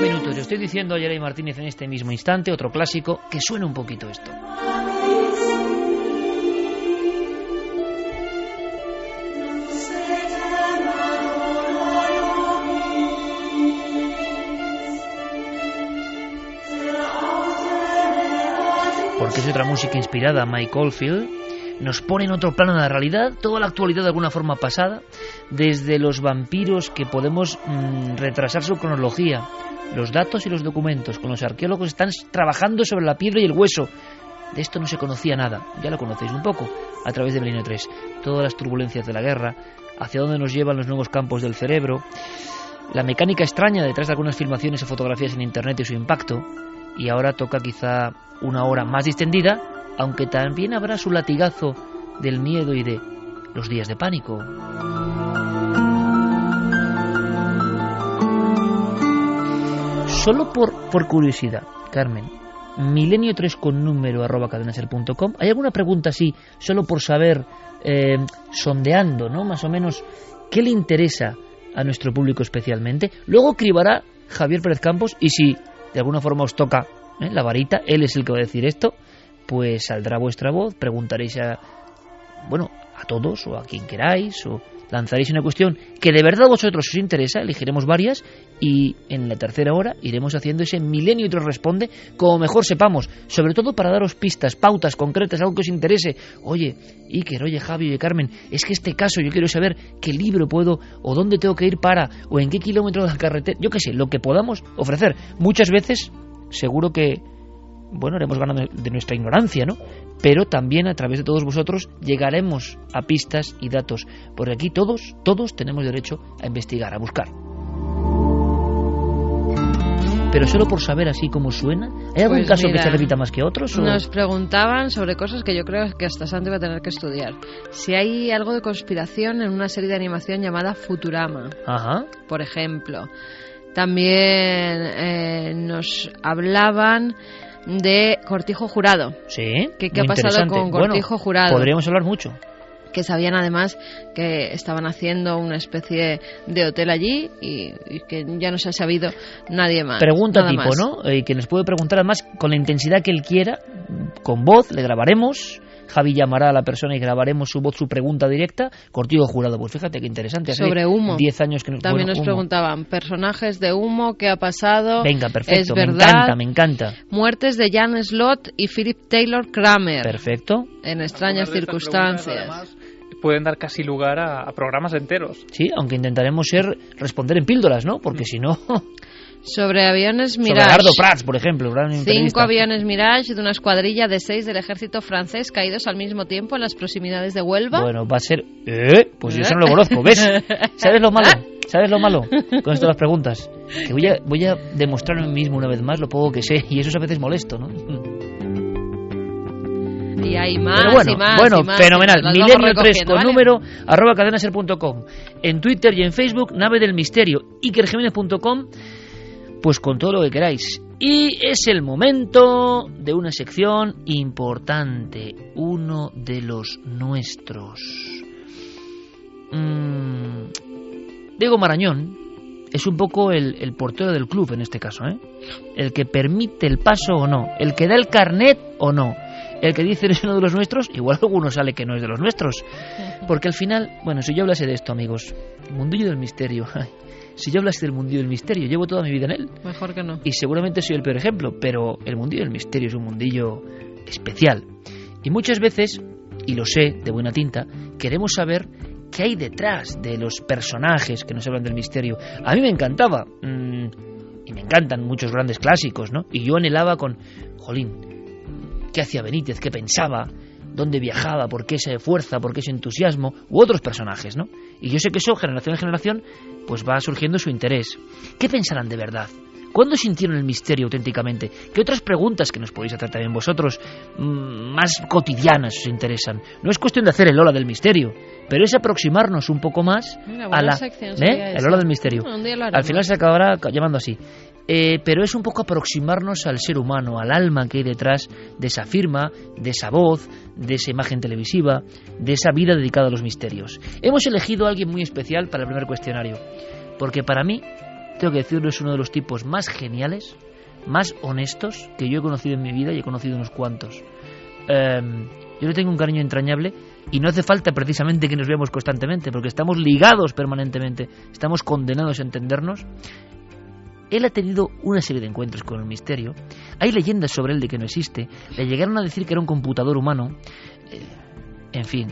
Minutos. Le estoy diciendo a Jeremy Martínez en este mismo instante, otro clásico, que suene un poquito esto. porque es otra música inspirada a Mike Oldfield, nos pone en otro plano de la realidad, toda la actualidad de alguna forma pasada, desde los vampiros que podemos mm, retrasar su cronología, los datos y los documentos, con los arqueólogos están trabajando sobre la piedra y el hueso. De esto no se conocía nada, ya lo conocéis un poco, a través de Milenio 3. Todas las turbulencias de la guerra, hacia dónde nos llevan los nuevos campos del cerebro, la mecánica extraña detrás de algunas filmaciones o fotografías en Internet y su impacto, y ahora toca quizá una hora más distendida, aunque también habrá su latigazo del miedo y de los días de pánico. Solo por, por curiosidad, Carmen, milenio 3 con número arroba cadenaser.com. ¿Hay alguna pregunta así, solo por saber, eh, sondeando, ¿no? Más o menos, ¿qué le interesa a nuestro público especialmente? Luego cribará Javier Pérez Campos y si de alguna forma os toca ¿eh? la varita, él es el que va a decir esto, pues saldrá vuestra voz, preguntaréis a, bueno, a todos o a quien queráis, o lanzaréis una cuestión que de verdad a vosotros os interesa, elegiremos varias y en la tercera hora iremos haciendo ese milenio y responde como mejor sepamos, sobre todo para daros pistas, pautas concretas, algo que os interese. Oye, Iker, oye Javi, oye Carmen, es que este caso yo quiero saber qué libro puedo o dónde tengo que ir para o en qué kilómetro de la carretera, yo qué sé, lo que podamos ofrecer. Muchas veces seguro que bueno, haremos ganando de nuestra ignorancia, ¿no? Pero también a través de todos vosotros llegaremos a pistas y datos, porque aquí todos, todos tenemos derecho a investigar, a buscar. Pero solo por saber así cómo suena, ¿hay algún Pues caso que se repita más que otros? o- Nos preguntaban sobre cosas que yo creo que hasta Santi va a tener que estudiar. Si hay algo de conspiración en una serie de animación llamada Futurama, Ajá. por ejemplo. También eh, nos hablaban de Cortijo Jurado, Sí. ¿Qué- qué ha pasado con Cortijo Bueno, Jurado? Podríamos hablar mucho. que sabían además que estaban haciendo una especie de hotel allí y, y que ya no se ha sabido nadie más. Pregunta tipo, más. ¿no? Eh, que nos puede preguntar además con la intensidad que él quiera, con voz, le grabaremos. Javi llamará a la persona y grabaremos su voz, su pregunta directa. Cortijo jurado, pues fíjate qué interesante. Hace Sobre humo. 10 años que no También bueno, nos humo. preguntaban, personajes de humo, ¿qué ha pasado? Venga, perfecto, ¿Es me verdad? encanta, me encanta. Muertes de Jan Slott y Philip Taylor Kramer Perfecto. en extrañas circunstancias. pueden dar casi lugar a, a programas enteros. Sí, aunque intentaremos ser responder en píldoras, ¿no? Porque si no, Sobre aviones sobre Mirage. Gerardo Prats, por ejemplo, Cinco aviones Mirage de una escuadrilla de seis del ejército francés caídos al mismo tiempo en las proximidades de Huelva. Bueno, va a ser... ¿Eh? Pues yo eso no lo conozco, ¿ves? ¿Sabes lo malo? ¿Sabes lo malo? Con esto las preguntas. Que voy a, voy a demostrar a mí mismo una vez más lo poco que sé, y eso es a veces molesto, ¿no? Y hay más Pero bueno, y más. bueno, y más, fenomenal. Milenio 3 recogiendo, con ¿vale? número arroba cadenaser.com. En Twitter y en Facebook, Nave del Misterio. Ikerjiménez.com, pues con todo lo que queráis. Y es el momento de una sección importante. Uno de los nuestros. Mm, Diego Marañón es un poco el, el portero del club en este caso, ¿eh? El que permite el paso o no, el que da el carnet o no, el que dice es uno de los nuestros, igual alguno sale que no es de los nuestros. Porque al final, bueno, si yo hablase de esto, amigos, mundillo del misterio, si yo hablase del mundillo del misterio, llevo toda mi vida en él Mejor que no. y seguramente soy el peor ejemplo, pero el mundillo del misterio es un mundillo especial. Y muchas veces, y lo sé de buena tinta, queremos saber qué hay detrás de los personajes que nos hablan del misterio. A mí me encantaba, mm, y me encantan muchos grandes clásicos, ¿no? Y yo anhelaba con, jolín, ¿qué hacía Benítez? ¿Qué pensaba? ¿Dónde viajaba? ¿Por qué esa fuerza? ¿Por qué ese entusiasmo? U otros personajes, ¿no? Y yo sé que eso, generación en generación, pues va surgiendo su interés. ¿Qué pensarán de verdad? ¿Cuándo sintieron el misterio auténticamente? ¿Qué otras preguntas que nos podéis hacer también vosotros mm, más cotidianas os interesan? No es cuestión de hacer el ola del misterio, pero es aproximarnos un poco más a la... ¿eh? El ola del misterio. Al final se acabará llamando así. Eh, pero es un poco aproximarnos al ser humano, al alma que hay detrás de esa firma, de esa voz, de esa imagen televisiva, de esa vida dedicada a los misterios. Hemos elegido a alguien muy especial para el primer cuestionario, porque para mí, tengo que decirlo, es uno de los tipos más geniales, más honestos que yo he conocido en mi vida y he conocido unos cuantos. Em, yo le tengo un cariño entrañable y no hace falta precisamente que nos veamos constantemente, porque estamos ligados permanentemente, estamos condenados a entendernos él ha tenido una serie de encuentros con el misterio. Hay leyendas sobre él de que no existe. Le llegaron a decir que era un computador humano. Eh, en fin.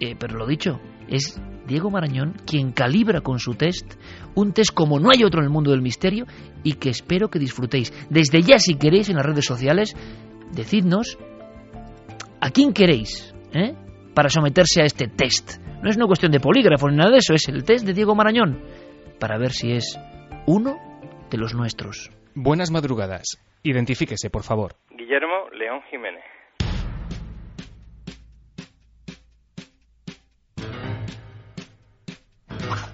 Eh, pero lo dicho, es Diego Marañón quien calibra con su test un test como no hay otro en el mundo del misterio y que espero que disfrutéis. Desde ya, si queréis, en las redes sociales, decidnos a quién queréis ¿eh? para someterse a este test. No es una cuestión de polígrafo ni nada de eso, es el test de Diego Marañón para ver si es uno de los nuestros. Buenas madrugadas. Identifíquese, por favor. Guillermo León Jiménez.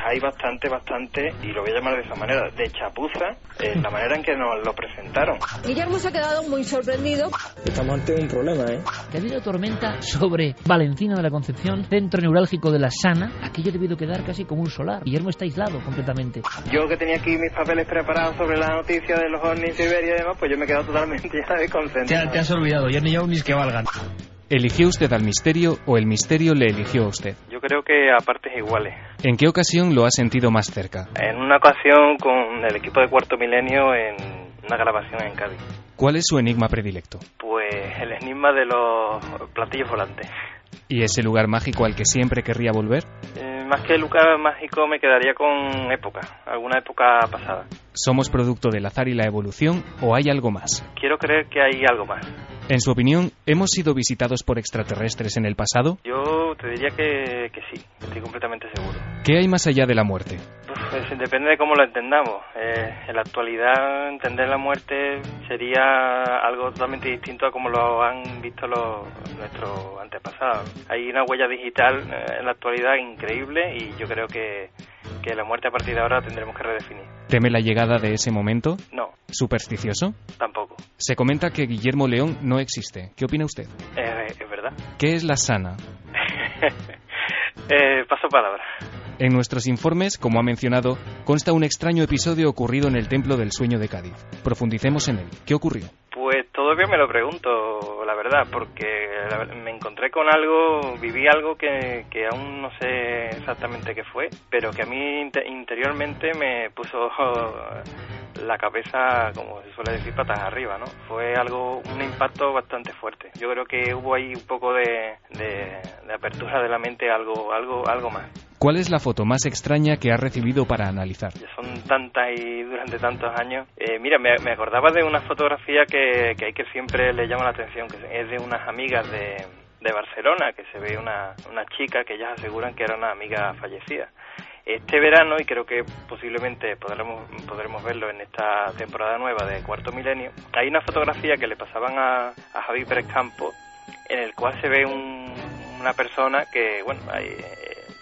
Hay bastante, bastante, y lo voy a llamar de esa manera, de chapuza en la manera en que nos lo presentaron. Guillermo se ha quedado muy sorprendido. Estamos ante un problema, ¿eh? Que ha habido tormenta sobre Valentina de la Concepción, centro neurálgico de la Sana. Aquello ha debido quedar casi como un solar. Guillermo está aislado completamente. Yo que tenía aquí mis papeles preparados sobre la noticia de los ovnis Siberia y demás, pues yo me he quedado totalmente ya desconcentrado. Te, te has olvidado, ya ni ovnis que valgan. ¿Eligió usted al misterio o el misterio le eligió a usted? Yo creo que a partes iguales. ¿En qué ocasión lo ha sentido más cerca? En una ocasión con el equipo de Cuarto Milenio en una grabación en Cádiz. ¿Cuál es su enigma predilecto? Pues el enigma de los platillos volantes. ¿Y ese lugar mágico al que siempre querría volver? Eh, más que lugar mágico me quedaría con época, alguna época pasada. ¿Somos producto del azar y la evolución o hay algo más? Quiero creer que hay algo más. En su opinión, ¿hemos sido visitados por extraterrestres en el pasado? Yo te diría que, que sí, estoy completamente seguro. ¿Qué hay más allá de la muerte? Pues depende de cómo lo entendamos. Eh, en la actualidad, entender la muerte sería algo totalmente distinto a como lo han visto los, nuestros antepasados. Hay una huella digital eh, en la actualidad increíble y yo creo que, que la muerte a partir de ahora tendremos que redefinir. ¿Teme la llegada de ese momento? No. ¿Supersticioso? Tampoco. Se comenta que Guillermo León no existe. ¿Qué opina usted? Eh, es verdad. ¿Qué es la sana? eh, paso palabra. En nuestros informes, como ha mencionado, consta un extraño episodio ocurrido en el Templo del Sueño de Cádiz. Profundicemos en él. ¿Qué ocurrió? Pues todavía me lo pregunto, la verdad, porque me encontré con algo, viví algo que, que aún no sé exactamente qué fue, pero que a mí interiormente me puso la cabeza, como se suele decir, patas arriba, ¿no? Fue algo, un impacto bastante fuerte. Yo creo que hubo ahí un poco de, de, de apertura de la mente, algo, algo, algo más. ¿Cuál es la foto más extraña que ha recibido para analizar? Son tantas y durante tantos años. Eh, mira, me, me, acordaba de una fotografía que, que hay que siempre le llama la atención, que es de unas amigas de, de Barcelona, que se ve una, una chica que ellas aseguran que era una amiga fallecida. Este verano, y creo que posiblemente podremos, podremos verlo en esta temporada nueva de Cuarto Milenio, hay una fotografía que le pasaban a, a Javi Pérez Campo, en el cual se ve un, una persona que, bueno, hay,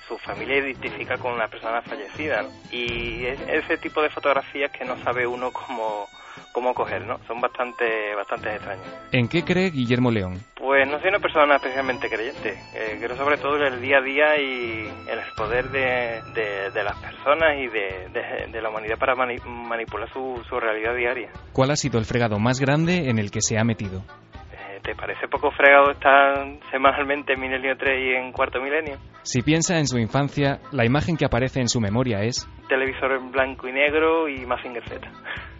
su familia identifica con una persona fallecida. Y es ese tipo de fotografías que no sabe uno cómo, cómo coger, ¿no? Son bastante, bastante extrañas. ¿En qué cree Guillermo León? Pues no soy una persona especialmente creyente. Eh, creo sobre todo en el día a día y en el poder de, de, de las personas y de, de la humanidad para mani manipular su, su realidad diaria. ¿Cuál ha sido el fregado más grande en el que se ha metido? ¿Te parece poco fregado estar semanalmente en Milenio 3 y en Cuarto Milenio? Si piensa en su infancia, la imagen que aparece en su memoria es... Televisor en blanco y negro y Mazinger Z.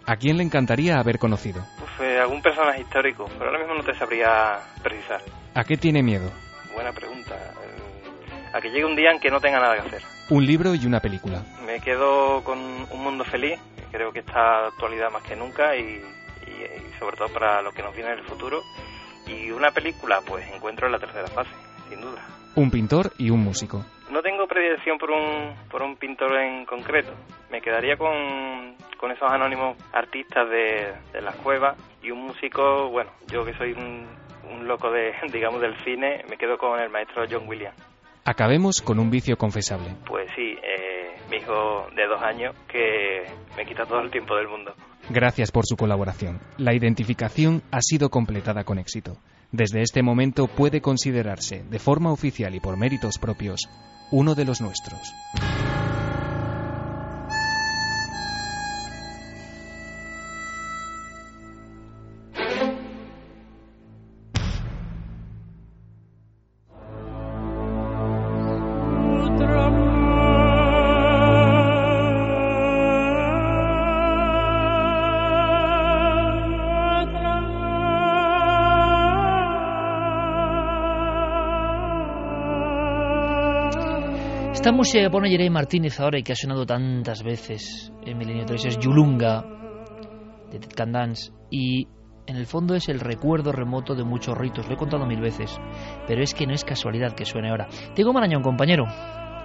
¿A quién le encantaría haber conocido? Pues eh, algún personaje histórico, pero ahora mismo no te sabría precisar. ¿A qué tiene miedo? Buena pregunta. Eh, a que llegue un día en que no tenga nada que hacer. Un libro y una película. Me quedo con Un Mundo Feliz, que creo que está de actualidad más que nunca y, y, y sobre todo para lo que nos viene en el futuro y una película, pues encuentro en la tercera fase, sin duda. Un pintor y un músico. No tengo predilección por un, por un pintor en concreto. Me quedaría con, con esos anónimos artistas de, de las cuevas y un músico, bueno, yo que soy un, un loco de, digamos, del cine, me quedo con el maestro John Williams. Acabemos con un vicio confesable. Pues sí, eh, mi hijo de dos años que me quita todo el tiempo del mundo. Gracias por su colaboración. La identificación ha sido completada con éxito. Desde este momento puede considerarse, de forma oficial y por méritos propios, uno de los nuestros. Música que pone Jeremy Martínez ahora y que ha sonado tantas veces en Milenio 3 es Yulunga de Ted Can Dance y en el fondo es el recuerdo remoto de muchos ritos. Lo he contado mil veces, pero es que no es casualidad que suene ahora. Tengo Marañón, compañero.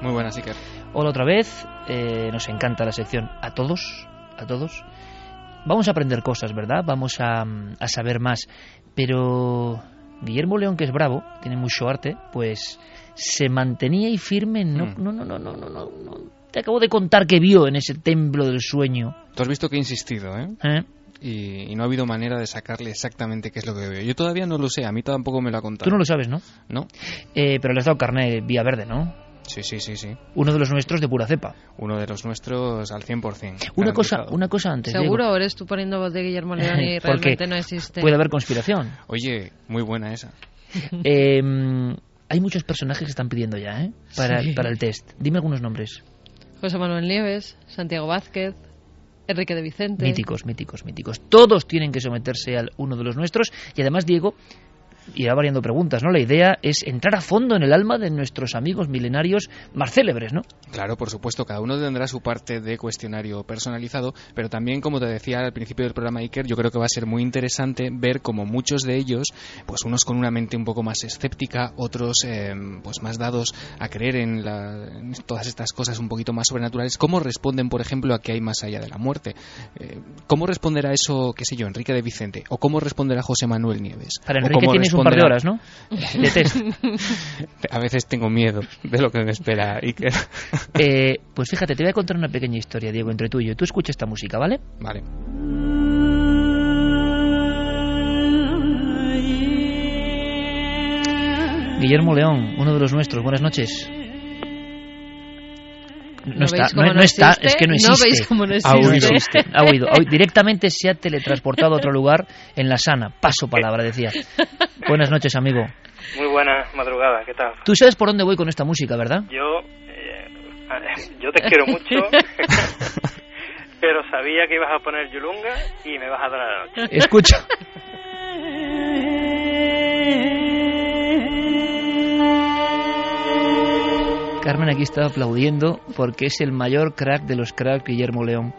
Muy buenas, Iker. Hola otra vez. Eh, nos encanta la sección. A todos, a todos. Vamos a aprender cosas, ¿verdad? Vamos a, a saber más. Pero Guillermo León, que es bravo, tiene mucho arte, pues se mantenía ahí firme. No, Mm. no, no, no, no, no, no, no. Te acabo de contar que vio en ese templo del sueño. Tú has visto que he insistido, ¿eh? ¿eh? Y, y no ha habido manera de sacarle exactamente qué es lo que veo. Yo todavía no lo sé, a mí tampoco me lo ha contado. Tú no lo sabes, ¿no? ¿No? Eh, pero le has dado carne vía verde, ¿no? Sí, sí, sí, sí. Uno de los nuestros de pura cepa. Uno de los nuestros al 100%. Una cosa, una cosa antes. ¿Seguro Diego. eres tú poniendo voz de Guillermo León y realmente no existe? Puede haber conspiración. Oye, muy buena esa. Eh, hay muchos personajes que están pidiendo ya, ¿eh? Para, Sí. para el test. Dime algunos nombres. José Manuel Nieves, Santiago Vázquez, Enrique de Vicente. Míticos, míticos, míticos. Todos tienen que someterse al uno de los nuestros. Y además, Diego, irá variando preguntas, ¿no? La idea es entrar a fondo en el alma de nuestros amigos milenarios más célebres, ¿no? Claro, por supuesto, cada uno tendrá su parte de cuestionario personalizado, pero también, como te decía al principio del programa Iker, yo creo que va a ser muy interesante ver cómo muchos de ellos, pues unos con una mente un poco más escéptica, otros eh, pues más dados a creer en, la- en todas estas cosas un poquito más sobrenaturales, cómo responden, por ejemplo, a que hay más allá de la muerte. Eh, ¿Cómo responderá eso, qué sé yo, Enrique de Vicente? ¿O cómo responderá José Manuel Nieves? Para ¿O Enrique cómo un par de horas, ¿no? De test. A veces tengo miedo de lo que me espera, Iker. Eh, pues fíjate, te voy a contar una pequeña historia, Diego, entre tú y yo. Tú escucha esta música, ¿vale? Vale. Guillermo León, uno de los nuestros. Buenas noches. No, ¿No está, no, está, existe? es que no ¿No existe. veis cómo Ha existe? ha oído. Ha oído. Directamente se ha teletransportado a otro lugar en la sana. Paso palabra, decía. Buenas noches, amigo. Muy buena madrugada, ¿qué tal? Tú sabes por dónde voy con esta música, ¿verdad? Yo, eh, yo te quiero mucho, pero sabía que ibas a poner Yulunga y me vas a dar la noche. Escucha. Carmen aquí está aplaudiendo porque es el mayor crack de los cracks, Guillermo León.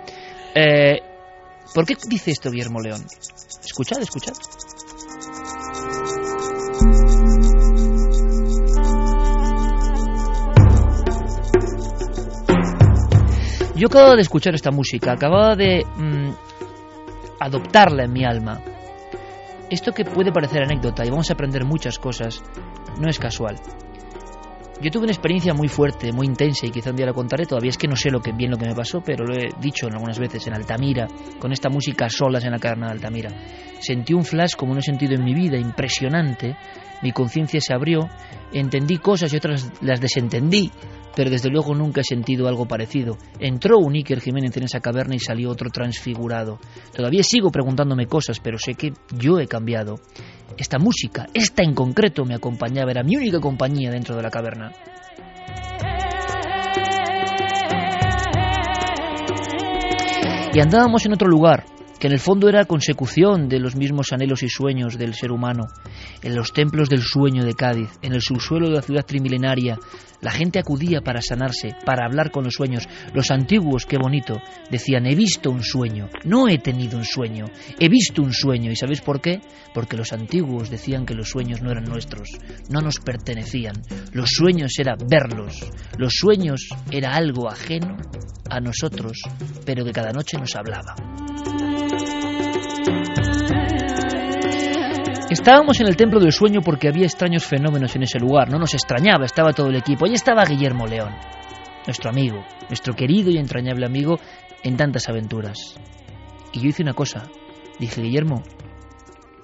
Eh, ¿Por qué dice esto Guillermo León? Escuchad, escuchad. Yo acababa de escuchar esta música, acababa de mm, adoptarla en mi alma. Esto que puede parecer anécdota y vamos a aprender muchas cosas, no es casual. Yo tuve una experiencia muy fuerte, muy intensa y quizá un día la contaré, todavía es que no sé lo que, bien lo que me pasó, pero lo he dicho algunas veces en Altamira, con esta música solas en la caverna de Altamira. Sentí un flash como no he sentido en mi vida, impresionante, mi conciencia se abrió, entendí cosas y otras las desentendí, pero desde luego nunca he sentido algo parecido. Entró un Iker Jiménez en esa caverna y salió otro transfigurado. Todavía sigo preguntándome cosas, pero sé que yo he cambiado. Esta música, esta en concreto, me acompañaba, era mi única compañía dentro de la caverna. Y andábamos en otro lugar, que en el fondo era consecución de los mismos anhelos y sueños del ser humano. En los templos del sueño de Cádiz, en el subsuelo de la ciudad trimilenaria, la gente acudía para sanarse, para hablar con los sueños. Los antiguos, qué bonito, decían, he visto un sueño, no he tenido un sueño, he visto un sueño. ¿Y sabéis por qué? Porque los antiguos decían que los sueños no eran nuestros, no nos pertenecían. Los sueños era verlos, los sueños era algo ajeno a nosotros, pero que cada noche nos hablaba. Estábamos en el templo del sueño porque había extraños fenómenos en ese lugar, no nos extrañaba, estaba todo el equipo. Allí estaba Guillermo León, nuestro amigo, nuestro querido y entrañable amigo en tantas aventuras. Y yo hice una cosa, dije, Guillermo,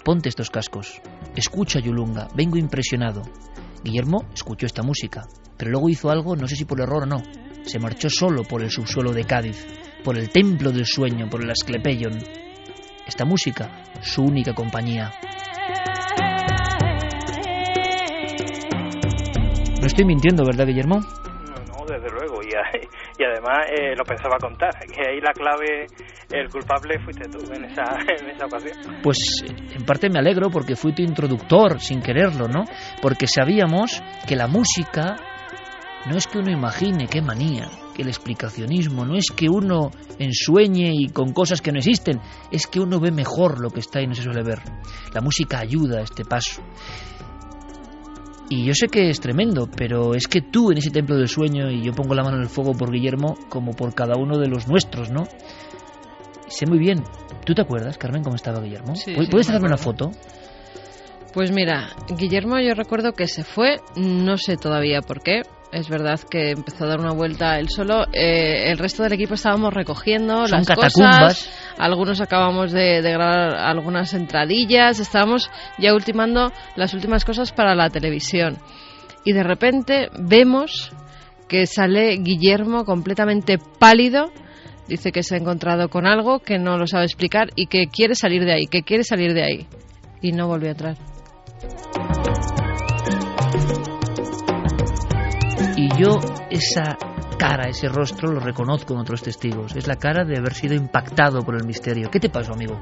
ponte estos cascos, escucha Yulunga, vengo impresionado. Guillermo escuchó esta música, pero luego hizo algo, no sé si por error o no, se marchó solo por el subsuelo de Cádiz, por el templo del sueño, por el Asclepeion. Esta música, su única compañía. No estoy mintiendo, ¿verdad, Guillermo? No, no, desde luego. Y, y además eh, lo pensaba contar, que ahí la clave, el culpable fuiste tú en esa, en esa ocasión. Pues en parte me alegro porque fui tu introductor sin quererlo, ¿no? Porque sabíamos que la música no es que uno imagine, qué manía, que el explicacionismo no es que uno ensueñe y con cosas que no existen, es que uno ve mejor lo que está y no se suele ver. La música ayuda a este paso. Y yo sé que es tremendo, pero es que tú en ese templo del sueño, y yo pongo la mano en el fuego por Guillermo como por cada uno de los nuestros, ¿no? Sé muy bien. ¿Tú te acuerdas, Carmen, cómo estaba Guillermo? Sí, ¿Puedes sí, me hacerme una foto? Pues mira, Guillermo yo recuerdo que se fue, no sé todavía por qué. Es verdad que empezó a dar una vuelta él solo. Eh, el resto del equipo estábamos recogiendo Son las catacumbas. cosas. Algunos acabamos de, de grabar algunas entradillas. Estábamos ya ultimando las últimas cosas para la televisión. Y de repente vemos que sale Guillermo completamente pálido. Dice que se ha encontrado con algo que no lo sabe explicar y que quiere salir de ahí, que quiere salir de ahí. Y no volvió a entrar. Yo esa cara, ese rostro lo reconozco en otros testigos. Es la cara de haber sido impactado por el misterio. ¿Qué te pasó, amigo?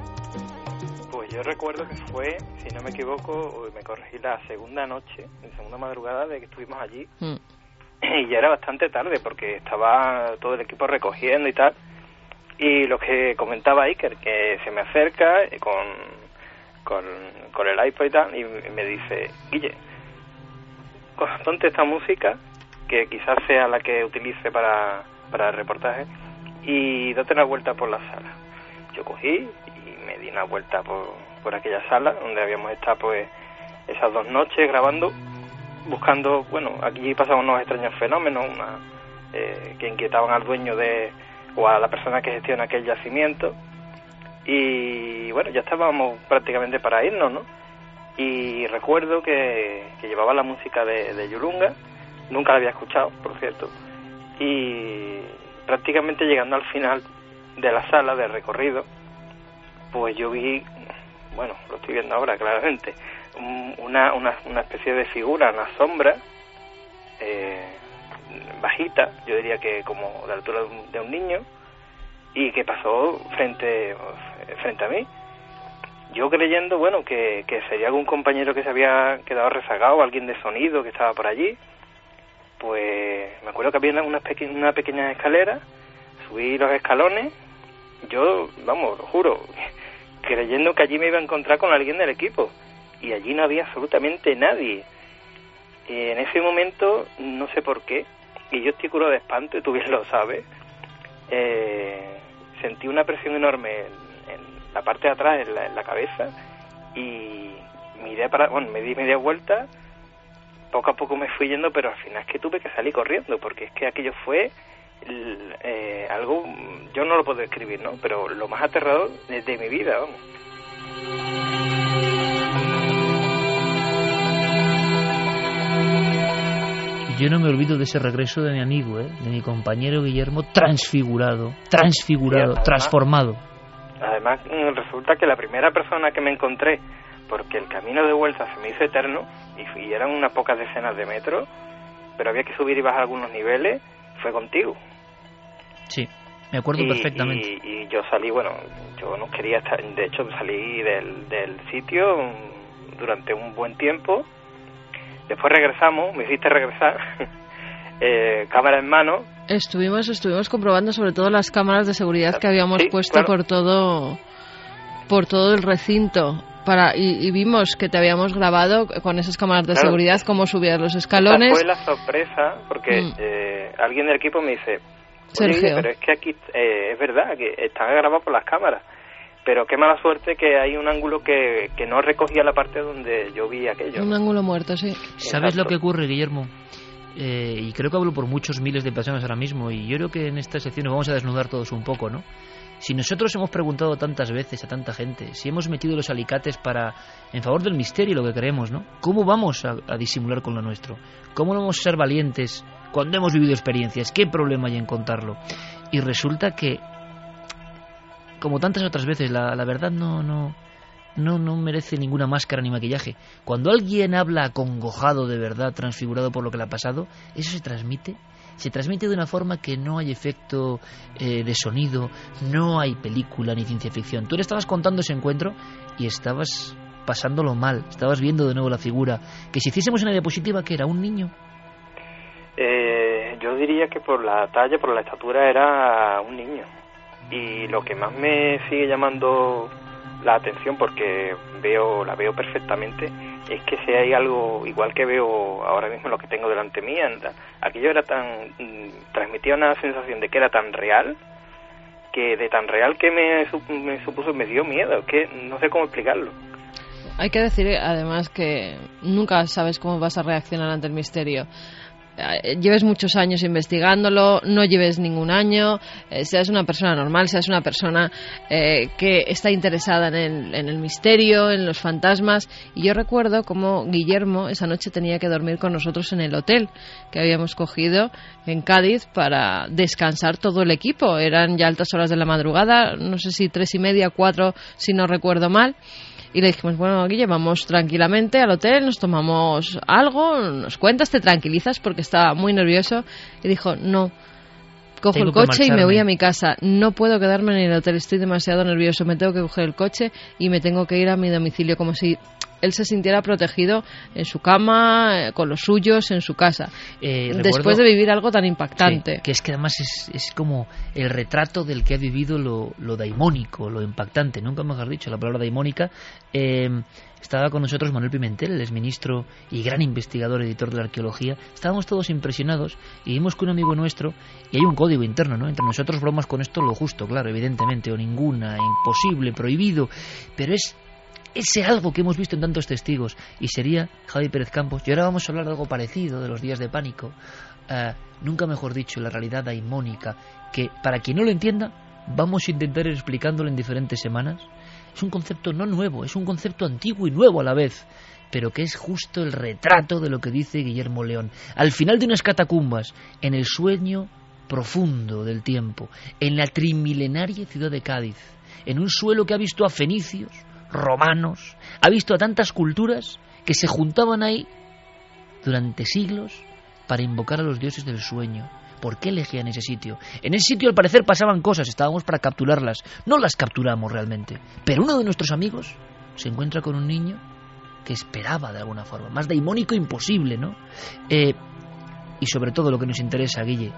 Pues yo recuerdo que fue, si no me equivoco, me corregí la segunda noche, la segunda madrugada de que estuvimos allí. Mm. Y ya era bastante tarde porque estaba todo el equipo recogiendo y tal. Y lo que comentaba Iker, que se me acerca con, con, con el iPod y tal, y me dice, Guille, ponte esta música, que quizás sea la que utilice para, para el reportaje, y date una vuelta por la sala. Yo cogí y me di una vuelta por, por aquella sala donde habíamos estado pues esas dos noches grabando, buscando, bueno, aquí pasaban unos extraños fenómenos una, eh, que inquietaban al dueño de o a la persona que gestiona aquel yacimiento y bueno, ya estábamos prácticamente para irnos, ¿no? Y recuerdo que, llevaba la música de, de Yulunga, nunca la había escuchado, por cierto, y prácticamente llegando al final de la sala de recorrido, pues yo vi, bueno, lo estoy viendo ahora claramente, un- una, una, una especie de figura, una sombra, eh, bajita, yo diría que como de altura de un, de un niño, y que pasó frente, frente a mí. Yo creyendo, bueno, que, que sería algún compañero que se había quedado rezagado, alguien de sonido que estaba por allí, pues me acuerdo que había unas peque una pequeña escalera, subí los escalones, yo, vamos, lo juro, creyendo que allí me iba a encontrar con alguien del equipo, y allí no había absolutamente nadie. Y en ese momento, no sé por qué, y yo estoy curado de espanto, y tú bien lo sabes, eh, sentí una presión enorme en, en la parte de atrás, en la, en la cabeza, y miré para, bueno, me di media vuelta, poco a poco me fui yendo, pero al final es que tuve que salir corriendo, porque es que aquello fue eh, algo, yo no lo puedo describir, ¿no? Pero lo más aterrador de, mi vida, vamos. Yo no me olvido de ese regreso de mi amigo, ¿eh? de mi compañero Guillermo, transfigurado, transfigurado, además- transformado. Además, mm, resulta que la primera persona que me encontré, porque el camino de vuelta se me hizo eterno, y, eran unas pocas decenas de metros, pero había que subir y bajar algunos niveles, fue contigo. Sí, me acuerdo y, perfectamente. Y, y yo salí, bueno, yo no quería estar, de hecho salí del, del sitio durante un buen tiempo. Después regresamos, me hiciste regresar, eh, cámara en mano, Estuvimos, estuvimos comprobando sobre todo las cámaras de seguridad que habíamos Sí, puesto claro. por todo por todo el recinto para y, y vimos que te habíamos grabado con esas cámaras de Claro. seguridad cómo subías los Esa escalones. fue la sorpresa, porque Mm. eh, alguien del equipo me dice, Sergio. pero es que aquí eh, es verdad que están grabados por las cámaras. Pero qué mala suerte que hay un ángulo que, que no recogía la parte donde yo vi aquello. Un ángulo muerto, sí. ¿Sabes Exacto. lo que ocurre, Guillermo? Eh, y creo que hablo por muchos miles de personas ahora mismo, y yo creo que en esta sección nos vamos a desnudar todos un poco, ¿no? Si nosotros hemos preguntado tantas veces a tanta gente, si hemos metido los alicates para en favor del misterio lo que queremos, ¿no? ¿Cómo vamos a, disimular con lo nuestro? ¿Cómo no vamos a ser valientes cuando hemos vivido experiencias? ¿Qué problema hay en contarlo? Y resulta que, como tantas otras veces, la, la verdad no, no, no, no merece ninguna máscara ni maquillaje. Cuando alguien habla acongojado de verdad, transfigurado por lo que le ha pasado, eso se transmite. Se transmite de una forma que no hay efecto eh, de sonido, no hay película ni ciencia ficción. Tú le estabas contando ese encuentro y estabas pasándolo mal, estabas viendo de nuevo la figura. Que si hiciésemos una diapositiva que era un niño, Eh, yo diría que por la talla, por la estatura era un niño. Y lo que más me sigue llamando la atención, porque veo la veo perfectamente, es que si hay algo, igual que veo ahora mismo lo que tengo delante mía, aquello era tan, mm, transmitía una sensación de que era tan real, que de tan real que me, me supuso, me dio miedo, que no sé cómo explicarlo. Hay que decir además que nunca sabes cómo vas a reaccionar ante el misterio. Eh, Lleves muchos años investigándolo, no lleves ningún año, eh, seas una persona normal, seas una persona eh, que está interesada en el, en el misterio, en los fantasmas. Y yo recuerdo cómo Guillermo esa noche tenía que dormir con nosotros en el hotel que habíamos cogido en Cádiz para descansar todo el equipo. Eran ya altas horas de la madrugada, no sé si tres y media, cuatro, si no recuerdo mal. Y le dijimos, bueno, Guille, vamos tranquilamente al hotel, nos tomamos algo, nos cuentas, te tranquilizas porque estaba muy nervioso. Y dijo, no, cojo Tengo el coche y me voy a mi casa. No puedo quedarme en el hotel, estoy demasiado nervioso. Me tengo que coger el coche y me tengo que ir a mi domicilio como si él se sintiera protegido en su cama, eh, con los suyos, en su casa. eh, Después recuerdo- de vivir algo tan impactante. Sí, que es que además es, es como el retrato del que ha vivido lo, lo daimónico, lo impactante. Nunca mejor dicho la palabra daimónica. Eh, estaba con nosotros Manuel Pimentel, el exministro y gran investigador, editor de la arqueología. Estábamos todos impresionados y vimos que un amigo nuestro, y hay un código interno, ¿no? Entre nosotros bromas con esto lo justo, claro, evidentemente, o ninguna, imposible, prohibido, pero es ese algo que hemos visto en tantos testigos y sería Javi Pérez Campos. Y ahora vamos a hablar de algo parecido, de los días de pánico. Eh, nunca mejor dicho, la realidad daimónica, que para quien no lo entienda, vamos a intentar ir explicándolo en diferentes semanas. Es un concepto no nuevo, es un concepto antiguo y nuevo a la vez, pero que es justo el retrato de lo que dice Guillermo León. Al final de unas catacumbas, en el sueño profundo del tiempo, en la trimilenaria ciudad de Cádiz, en un suelo que ha visto a fenicios, romanos, ha visto a tantas culturas que se juntaban ahí durante siglos para invocar a los dioses del sueño. ¿Por qué elegían ese sitio? En ese sitio al parecer pasaban cosas, estábamos para capturarlas. No las capturamos realmente. Pero uno de nuestros amigos se encuentra con un niño que esperaba de alguna forma. Más daimónico imposible, ¿no? Eh, y sobre todo lo que nos interesa, Guille.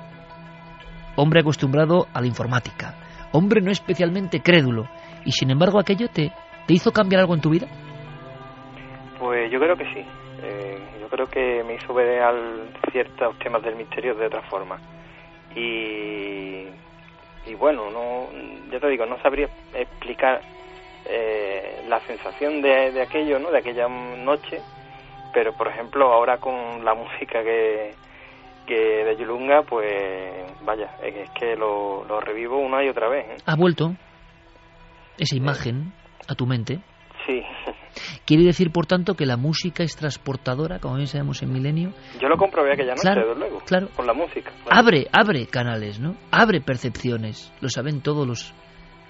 Hombre acostumbrado a la informática. Hombre no especialmente crédulo. Y sin embargo aquello te, te hizo cambiar algo en tu vida. Pues yo creo que sí. Eh, yo creo que me hizo ver al ciertos temas del misterio de otra forma. Y, y bueno, no, ya te digo, no sabría explicar eh, la sensación de, de aquello, ¿no? De aquella noche. Pero por ejemplo, ahora con la música que, que de Yulunga, pues vaya, es que- es que lo, lo revivo una y otra vez. ¿eh? Ha vuelto esa imagen a tu mente. Sí, Quiere decir, por tanto, que la música es transportadora, como bien sabemos en Milenio. yo lo comprobé aquella noche, Claro, desde luego, claro. con la música. claro. Abre, abre canales, ¿no? Abre percepciones. Lo saben todos los,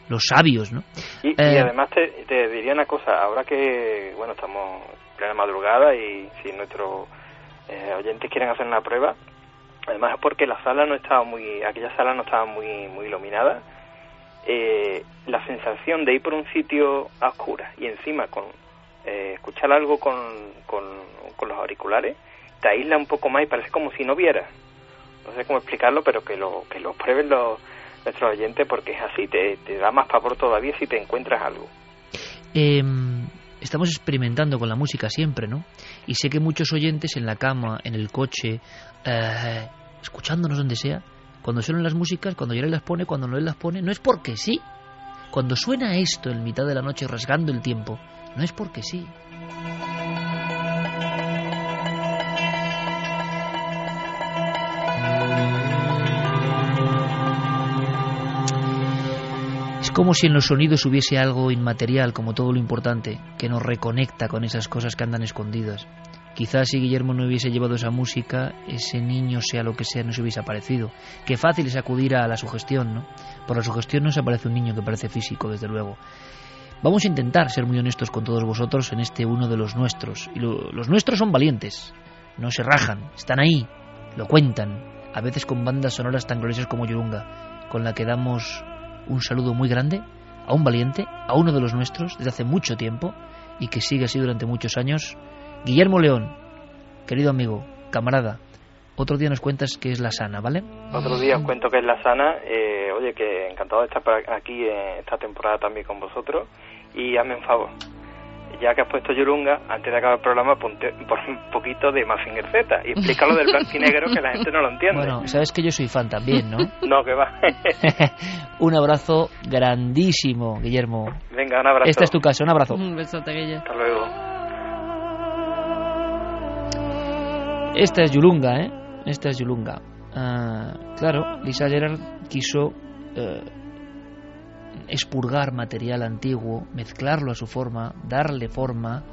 los sabios, ¿no? Y, y Eh, además te, te diría una cosa, ahora que, bueno, estamos en plena madrugada y si nuestros eh, oyentes quieren hacer una prueba, además es porque la sala no estaba muy, aquella sala no estaba muy, muy iluminada, eh, la sensación de ir por un sitio a oscuras y encima con eh, escuchar algo con, con, los auriculares, te aísla un poco más y parece como si no vieras. No sé cómo explicarlo, pero que lo, que lo prueben los, nuestros oyentes porque es así, te, da más pavor todavía si te encuentras algo. Eh, estamos experimentando con la música siempre, ¿no? Y sé que muchos oyentes en la cama, en el coche, eh, escuchándonos donde sea, Cuando suenan las músicas, cuando él las pone, cuando no él las pone, no es porque sí. Cuando suena esto en mitad de la noche rasgando el tiempo, no es porque sí. Es como si en los sonidos hubiese algo inmaterial, como todo lo importante, que nos reconecta con esas cosas que andan escondidas. Quizás si Guillermo no hubiese llevado esa música, ese niño, sea lo que sea, no se hubiese aparecido. Qué fácil es acudir a la sugestión, ¿no? Por la sugestión no se aparece un niño que parece físico, desde luego. Vamos a intentar ser muy honestos con todos vosotros en este uno de los nuestros. Y lo- los nuestros son valientes, no se rajan, están ahí, lo cuentan, a veces con bandas sonoras tan gloriosas como Yurunga, con la que damos un saludo muy grande a un valiente, a uno de los nuestros, desde hace mucho tiempo, y que sigue así durante muchos años. Guillermo León, querido amigo, camarada, otro día nos cuentas qué es la sana, ¿vale? Otro día os cuento que es la sana. Eh, oye, que encantado de estar aquí en esta temporada también con vosotros. Y hazme un favor. Ya que has puesto Yurunga, antes de acabar el programa, ponte por un poquito de Mazinger Z y explícalo del blanco y negro que la gente no lo entiende. Bueno, sabes que yo soy fan también, ¿no? No, que va. un abrazo grandísimo, Guillermo. Venga, un abrazo. Esta es tu casa, un abrazo. Un besote, Guille. Hasta luego. Esta es Yulunga, ¿eh? Esta es Yulunga. Ah, claro, Lisa Gerard quiso eh, expurgar material antiguo, mezclarlo a su forma, darle forma.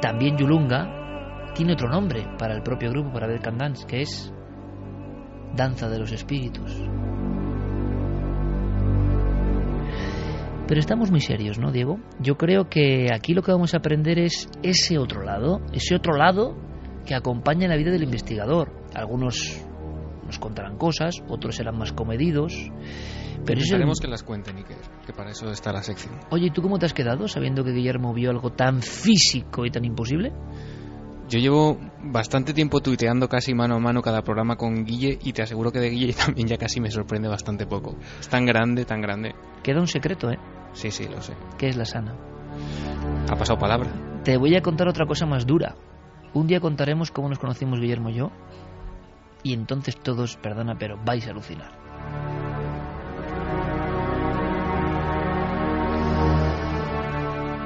También Yulunga tiene otro nombre para el propio grupo, para Can Dance, que es Danza de los Espíritus. Pero estamos muy serios, ¿no, Diego? Yo creo que aquí lo que vamos a aprender es ese otro lado, ese otro lado que acompaña la vida del investigador. Algunos nos contarán cosas, otros serán más comedidos. Pero es el- que las cuenten, Iker, que para eso está la sección. Oye, ¿y tú cómo te has quedado sabiendo que Guillermo vio algo tan físico y tan imposible? Yo llevo bastante tiempo tuiteando casi mano a mano cada programa con Guille y te aseguro que de Guille también ya casi me sorprende bastante poco. Es tan grande, tan grande. Queda un secreto, ¿eh? Sí, sí, lo sé. Que es la sana. Ha pasado palabra. Te voy a contar otra cosa más dura. Un día contaremos cómo nos conocimos Guillermo y yo. Y entonces todos, perdona, pero vais a alucinar.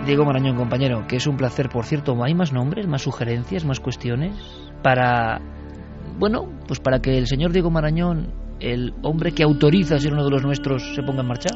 Diego Marañón, compañero, que es un placer. Por cierto, ¿hay más nombres, más sugerencias, más cuestiones? Para, bueno, pues para que el señor Diego Marañón, el hombre que autoriza a ser uno de los nuestros, se ponga en marcha.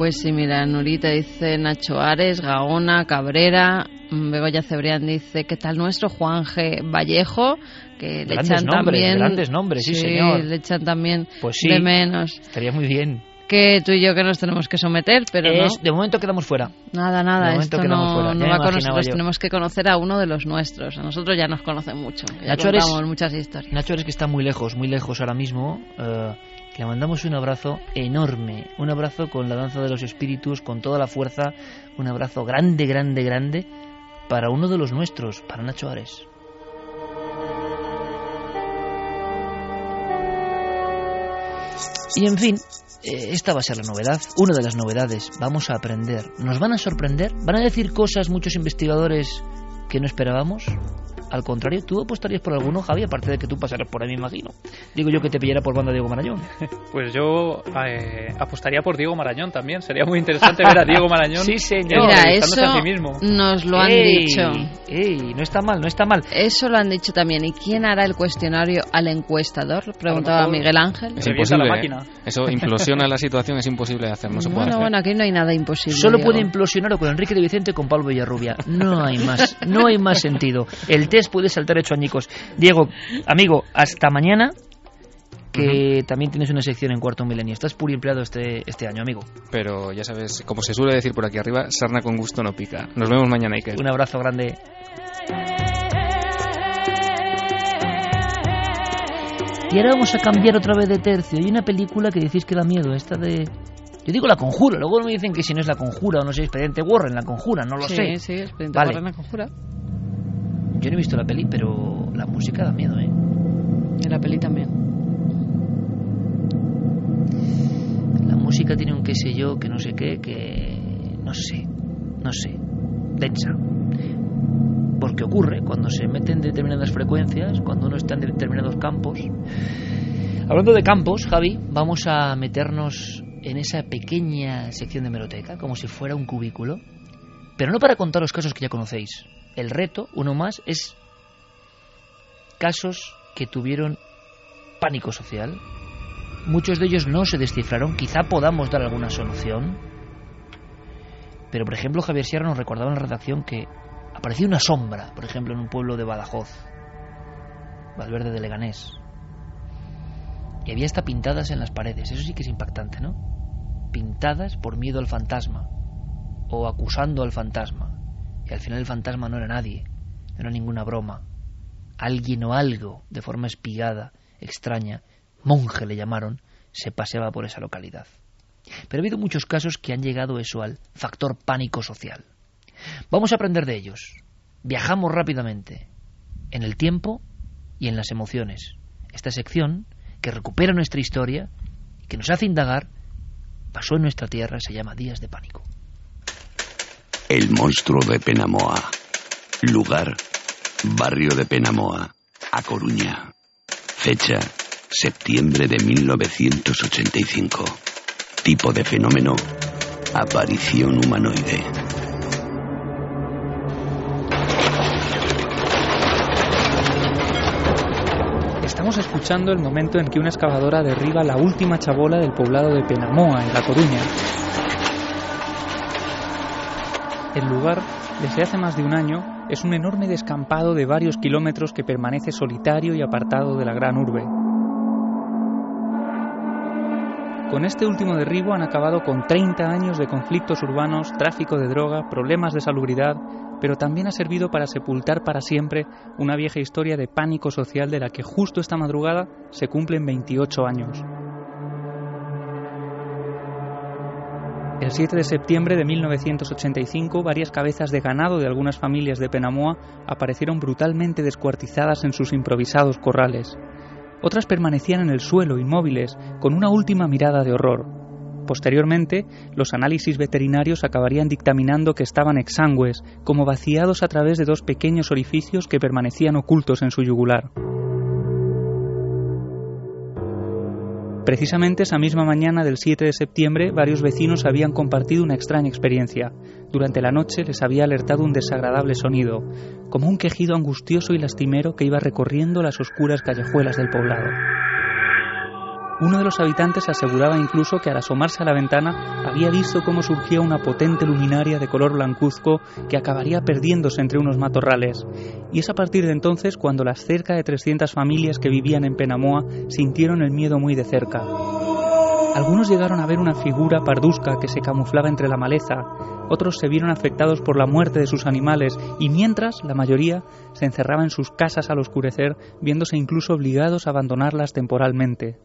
Pues sí, mira, Nurita dice Nacho Ares, Gaona, Cabrera, mm, Begoña Cebrián dice, ¿qué tal nuestro Juan G. Vallejo? Que le Grandes echan nombres, también... grandes nombres, sí, señor. le echan también Pues sí. de menos. Estaría muy bien. Que tú y yo que nos tenemos que someter, pero Es- no. De momento quedamos fuera. Nada, nada, esto no, fuera, no va con nosotros. yo. Tenemos que conocer a uno de los nuestros. A nosotros ya nos conocen mucho. Ya Nacho Ares- muchas historias. Nacho es que está muy lejos, muy lejos ahora mismo. eh, le mandamos un abrazo enorme, un abrazo con la danza de los espíritus, con toda la fuerza, un abrazo grande, grande, grande para uno de los nuestros, para Nacho Ares. Y en fin, eh, esta va a ser la novedad, una de las novedades. Vamos a aprender. ¿Nos van a sorprender? ¿Van a decir cosas muchos investigadores que no esperábamos? Al contrario, ¿tú apostarías por alguno, Javi? Aparte de que tú pasarás por ahí, me imagino. Digo yo que te pillara por banda Diego Marañón. Pues yo eh, apostaría por Diego Marañón también. Sería muy interesante ver a Diego Marañón Sí, señor. Mira, eso a sí mismo. nos lo han ¡Ey! dicho. ¡Ey! No está mal, no está mal. Eso lo han dicho también. ¿Y quién hará el cuestionario al encuestador? Preguntaba Miguel Ángel. Es la imposible. máquina. ¿eh? Eso implosiona la situación, es imposible de hacer, no se puede bueno, hacer. bueno, aquí no hay nada imposible. Solo Diego. puede implosionar o con Enrique de Vicente o con Pablo Villarrubia. No hay más, no hay más sentido. El test puede saltar hecho añicos. Diego, amigo, hasta mañana, que también tienes una sección en Cuarto Milenio. Estás puri empleado este, este año, amigo. Pero ya sabes, como se suele decir por aquí arriba, sarna con gusto no pica. Nos vemos mañana, Iker. Un abrazo grande. Y ahora vamos a cambiar otra vez de tercio. Hay una película que decís que da miedo, esta de... Yo digo la conjura, luego me dicen que si no es la conjura o no sé, expediente Warren, la conjura, no lo sí, sé. Sí, Expediente Vale. Warren la conjura. Yo no he visto la peli, pero la música da miedo, ¿eh? Y la peli también. La música tiene un qué sé yo, que no sé qué, que... no sé, no sé. Densa. porque ocurre cuando se meten determinadas frecuencias, cuando uno está en determinados campos. Hablando de campos, Javi, vamos a meternos en esa pequeña sección de meroteca, como si fuera un cubículo, pero no para contar los casos que ya conocéis. El reto, uno más, es casos que tuvieron pánico social. Muchos de ellos no se descifraron, quizá podamos dar alguna solución. Pero, por ejemplo, Javier Sierra nos recordaba en la redacción que apareció una sombra, por ejemplo, en un pueblo de Badajoz, Valverde de Leganés. Y había hasta pintadas en las paredes. Eso sí que es impactante, ¿no? Pintadas por miedo al fantasma. O acusando al fantasma. Y al final el fantasma no era nadie. No era ninguna broma. Alguien o algo, de forma espigada, extraña, monje le llamaron, se paseaba por esa localidad. Pero ha habido muchos casos que han llegado eso al factor pánico social. Vamos a aprender de ellos. Viajamos rápidamente en el tiempo y en las emociones. Esta sección, que recupera nuestra historia que nos hace indagar, pasó en nuestra tierra, se llama Días de Pánico. El monstruo de Penamoa. Lugar, barrio de Penamoa, A Coruña. Fecha, septiembre de 1985. Tipo de fenómeno, aparición humanoide. Estamos escuchando el momento en que una excavadora derriba la última chabola del poblado de Penamoa, en La Coruña. El lugar, desde hace más de un año, es un enorme descampado de varios kilómetros que permanece solitario y apartado de la gran urbe. Con este último derribo han acabado con 30 años de conflictos urbanos, tráfico de droga, problemas de salubridad, pero también ha servido para sepultar para siempre una vieja historia de pánico social de la que justo esta madrugada se cumplen 28 años. El 7 de septiembre de 1985, varias cabezas de ganado de algunas familias de Penamoa aparecieron brutalmente descuartizadas en sus improvisados corrales. Otras permanecían en el suelo, inmóviles, con una última mirada de horror. Posteriormente, los análisis veterinarios acabarían dictaminando que estaban exangües, como vaciados a través de dos pequeños orificios que permanecían ocultos en su yugular. Precisamente esa misma mañana del 7 de septiembre, varios vecinos habían compartido una extraña experiencia. Durante la noche les había alertado un desagradable sonido, como un quejido angustioso y lastimero que iba recorriendo las oscuras callejuelas del poblado. Uno de los habitantes aseguraba incluso que al asomarse a la ventana había visto cómo surgía una potente luminaria de color blancuzco que acabaría perdiéndose entre unos matorrales. Y es a partir de entonces cuando las cerca de 300 familias que vivían en Penamoa sintieron el miedo muy de cerca. Algunos llegaron a ver una figura parduzca que se camuflaba entre la maleza, otros se vieron afectados por la muerte de sus animales y mientras la mayoría se encerraba en sus casas al oscurecer, viéndose incluso obligados a abandonarlas temporalmente.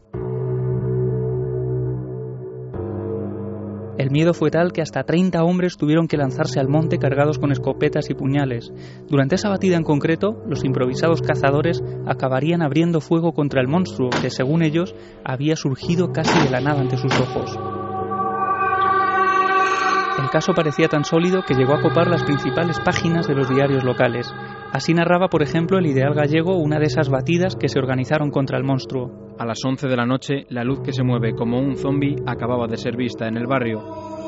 El miedo fue tal que hasta 30 hombres tuvieron que lanzarse al monte cargados con escopetas y puñales. Durante esa batida en concreto, los improvisados cazadores acabarían abriendo fuego contra el monstruo que, según ellos, había surgido casi de la nada ante sus ojos. El caso parecía tan sólido que llegó a copar las principales páginas de los diarios locales. Así narraba, por ejemplo, el Ideal Gallego una de esas batidas que se organizaron contra el monstruo. A las 11 de la noche, la luz que se mueve como un zombi acababa de ser vista en el barrio.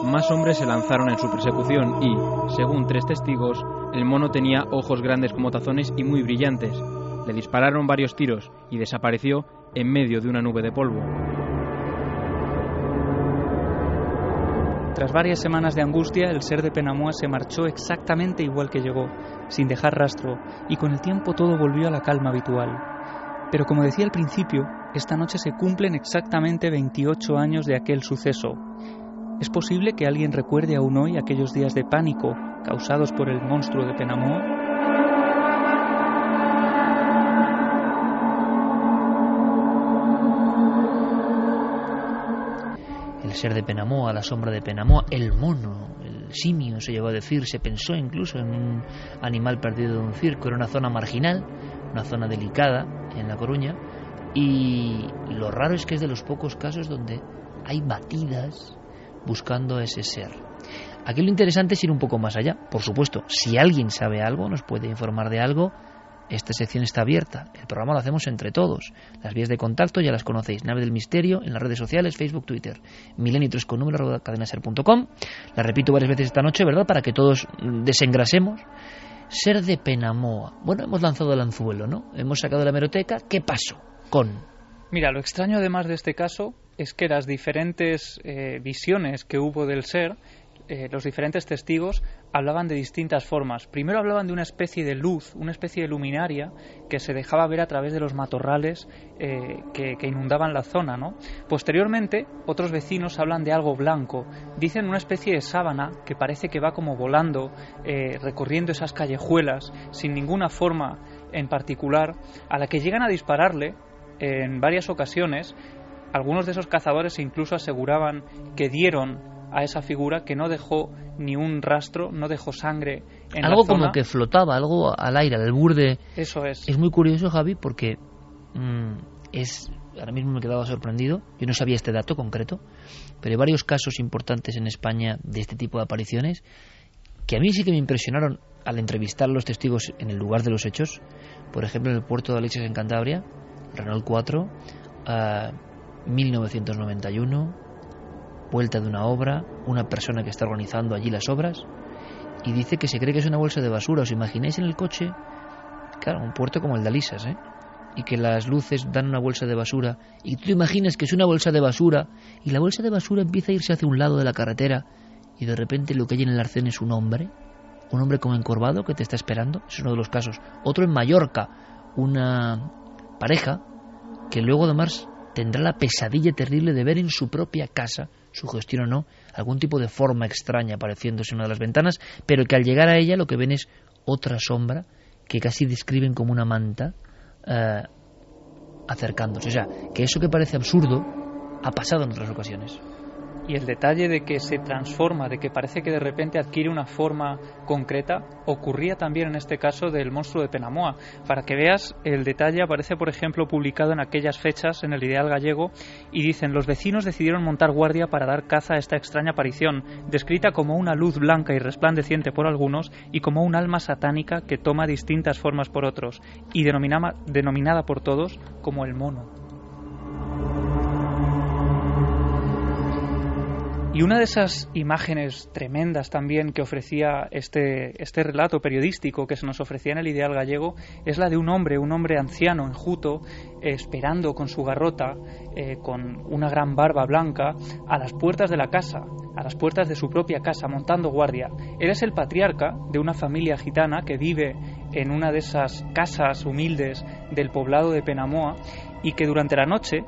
Más hombres se lanzaron en su persecución y, según tres testigos, el mono tenía ojos grandes como tazones y muy brillantes. Le dispararon varios tiros y desapareció en medio de una nube de polvo. Tras varias semanas de angustia, el ser de Penamoa se marchó exactamente igual que llegó, sin dejar rastro, y con el tiempo todo volvió a la calma habitual. Pero como decía al principio, esta noche se cumplen exactamente 28 años de aquel suceso. ¿Es posible que alguien recuerde aún hoy aquellos días de pánico causados por el monstruo de Penamoa? el ser de Penamoa, la sombra de Penamoa, el mono, el simio se llegó a decir, se pensó incluso en un animal perdido de un circo, era una zona marginal, una zona delicada en La Coruña, y lo raro es que es de los pocos casos donde hay batidas buscando ese ser. Aquí lo interesante es ir un poco más allá. Por supuesto, si alguien sabe algo, nos puede informar de algo, esta sección está abierta. El programa lo hacemos entre todos. Las vías de contacto ya las conocéis. Nave del Misterio en las redes sociales, Facebook, Twitter. Milenio 3 con número, cadenaser.com. La repito varias veces esta noche, ¿verdad? Para que todos desengrasemos. Ser de Penamoa. Bueno, hemos lanzado el anzuelo, ¿no? Hemos sacado la meroteca. ¿Qué pasó Mira, lo extraño además de este caso es que las diferentes eh, visiones que hubo del ser eh, los diferentes testigos hablaban de distintas formas. Primero hablaban de una especie de luz, una especie de luminaria que se dejaba ver a través de los matorrales eh, que, inundaban la zona. ¿no? Posteriormente, otros vecinos hablan de algo blanco. Dicen una especie de sábana que parece que va como volando, recorriendo esas callejuelas sin ninguna forma en particular, a la que llegan a dispararle en varias ocasiones. Algunos de esos cazadores incluso aseguraban que dieron a esa figura que no dejó ni un rastro, no dejó sangre en algo la zona. como que flotaba, algo al aire, al burde. Eso es. Es muy curioso, Javi, porque mm, es ahora mismo me quedaba sorprendido. Yo no sabía este dato concreto, pero hay varios casos importantes en España de este tipo de apariciones que a mí sí que me impresionaron al entrevistar a los testigos en el lugar de los hechos. Por ejemplo, en el puerto de Alexis en Cantabria, Renault 4, 1991 vuelta de una obra, una persona que está organizando allí las obras, y dice que se cree que es una bolsa de basura. ¿Os imagináis en el coche? Claro, un puerto como el de Alisas, ¿eh? Y que las luces dan una bolsa de basura, y tú imaginas que es una bolsa de basura, y la bolsa de basura empieza a irse hacia un lado de la carretera, y de repente lo que hay en el arcén es un hombre, un hombre como encorvado que te está esperando, es uno de los casos. Otro en Mallorca, una pareja que luego además tendrá la pesadilla terrible de ver en su propia casa sugestión o no, algún tipo de forma extraña apareciéndose en una de las ventanas, pero que al llegar a ella lo que ven es otra sombra que casi describen como una manta eh, acercándose. O sea, que eso que parece absurdo ha pasado en otras ocasiones y el detalle de que se transforma, de que parece que de repente adquiere una forma concreta, ocurría también en este caso del monstruo de Penamoa. Para que veas, el detalle aparece, por ejemplo, publicado en aquellas fechas en el Ideal Gallego y dicen los vecinos decidieron montar guardia para dar caza a esta extraña aparición, descrita como una luz blanca y resplandeciente por algunos y como un alma satánica que toma distintas formas por otros y denominada por todos como el mono. Y una de esas imágenes tremendas también que ofrecía este, este relato periodístico que se nos ofrecía en el Ideal Gallego es la de un hombre, un hombre anciano, enjuto, esperando con su garrota, eh, con una gran barba blanca, a las puertas de la casa, a las puertas de su propia casa, montando guardia. Él es el patriarca de una familia gitana que vive en una de esas casas humildes del poblado de Penamoa y que durante la noche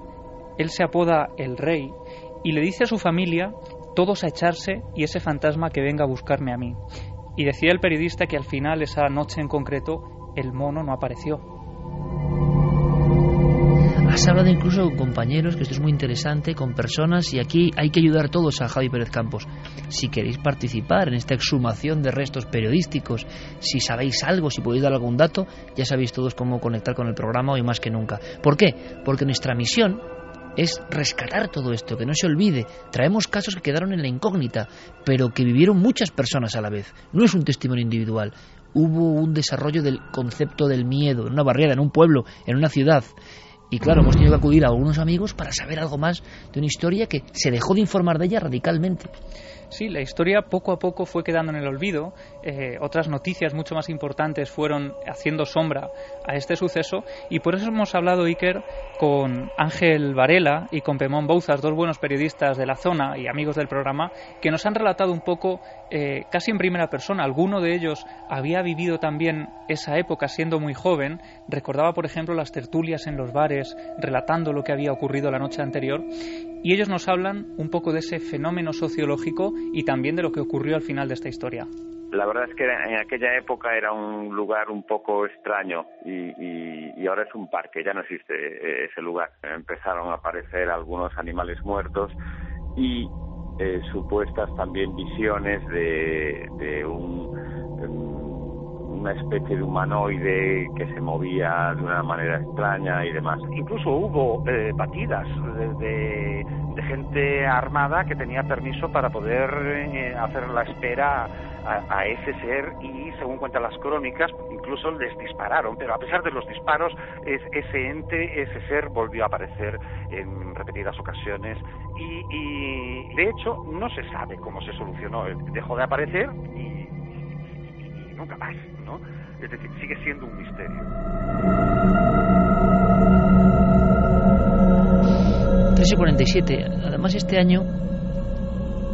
él se apoda el rey y le dice a su familia todos a echarse y ese fantasma que venga a buscarme a mí. Y decía el periodista que al final, esa noche en concreto, el mono no apareció. Has hablado incluso con compañeros, que esto es muy interesante, con personas, y aquí hay que ayudar todos a Javi Pérez Campos. Si queréis participar en esta exhumación de restos periodísticos, si sabéis algo, si podéis dar algún dato, ya sabéis todos cómo conectar con el programa hoy más que nunca. ¿Por qué? Porque nuestra misión es rescatar todo esto, que no se olvide. Traemos casos que quedaron en la incógnita, pero que vivieron muchas personas a la vez. No es un testimonio individual. Hubo un desarrollo del concepto del miedo en una barriera, en un pueblo, en una ciudad. Y claro, hemos tenido que acudir a algunos amigos para saber algo más de una historia que se dejó de informar de ella radicalmente. Sí, la historia poco a poco fue quedando en el olvido. Eh, otras noticias mucho más importantes fueron haciendo sombra a este suceso y por eso hemos hablado, Iker, con Ángel Varela y con Pemón Bouzas, dos buenos periodistas de la zona y amigos del programa, que nos han relatado un poco, eh, casi en primera persona. Alguno de ellos había vivido también esa época siendo muy joven. Recordaba, por ejemplo, las tertulias en los bares, relatando lo que había ocurrido la noche anterior. Y ellos nos hablan un poco de ese fenómeno sociológico y también de lo que ocurrió al final de esta historia. La verdad es que en aquella época era un lugar un poco extraño y, ahora es un parque, ya no existe eh, ese lugar. Empezaron a aparecer algunos animales muertos y eh, supuestas también visiones de, un, una especie de humanoide que se movía de una manera extraña y demás. Incluso hubo eh, batidas de, gente armada que tenía permiso para poder eh, hacer la espera a, ese ser y, según cuentan las crónicas, incluso les dispararon, pero a pesar de los disparos, ese ente, ese ser volvió a aparecer en repetidas ocasiones y, y de hecho no se sabe cómo se solucionó. Dejó de aparecer y, nunca más, Es decir, sigue siendo un misterio. 47. Además, este año